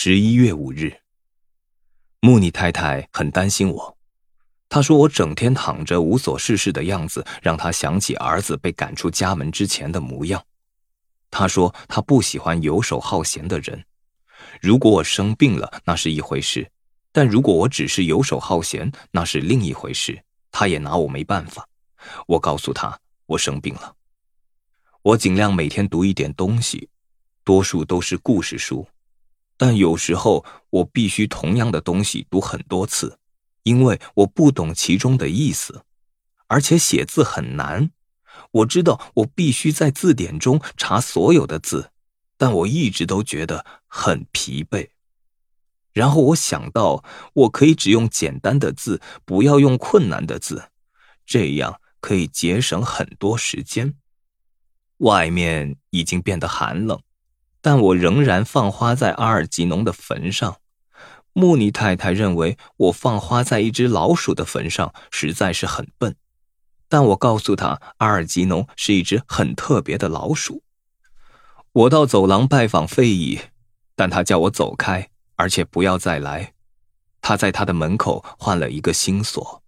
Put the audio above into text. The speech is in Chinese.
十一月五日，穆尼太太很担心我。她说我整天躺着无所事事的样子，让她想起儿子被赶出家门之前的模样。她说她不喜欢游手好闲的人。如果我生病了，那是一回事；但如果我只是游手好闲，那是另一回事。她也拿我没办法。我告诉她我生病了。我尽量每天读一点东西，多数都是故事书。但有时候我必须同样的东西读很多次，因为我不懂其中的意思，而且写字很难。我知道我必须在字典中查所有的字，但我一直都觉得很疲惫。然后我想到，我可以只用简单的字，不要用困难的字，这样可以节省很多时间。外面已经变得寒冷。但我仍然放花在阿尔吉农的坟上。穆尼太太认为我放花在一只老鼠的坟上实在是很笨，但我告诉她，阿尔吉农是一只很特别的老鼠。我到走廊拜访费伊，但他叫我走开，而且不要再来。他在他的门口换了一个新锁。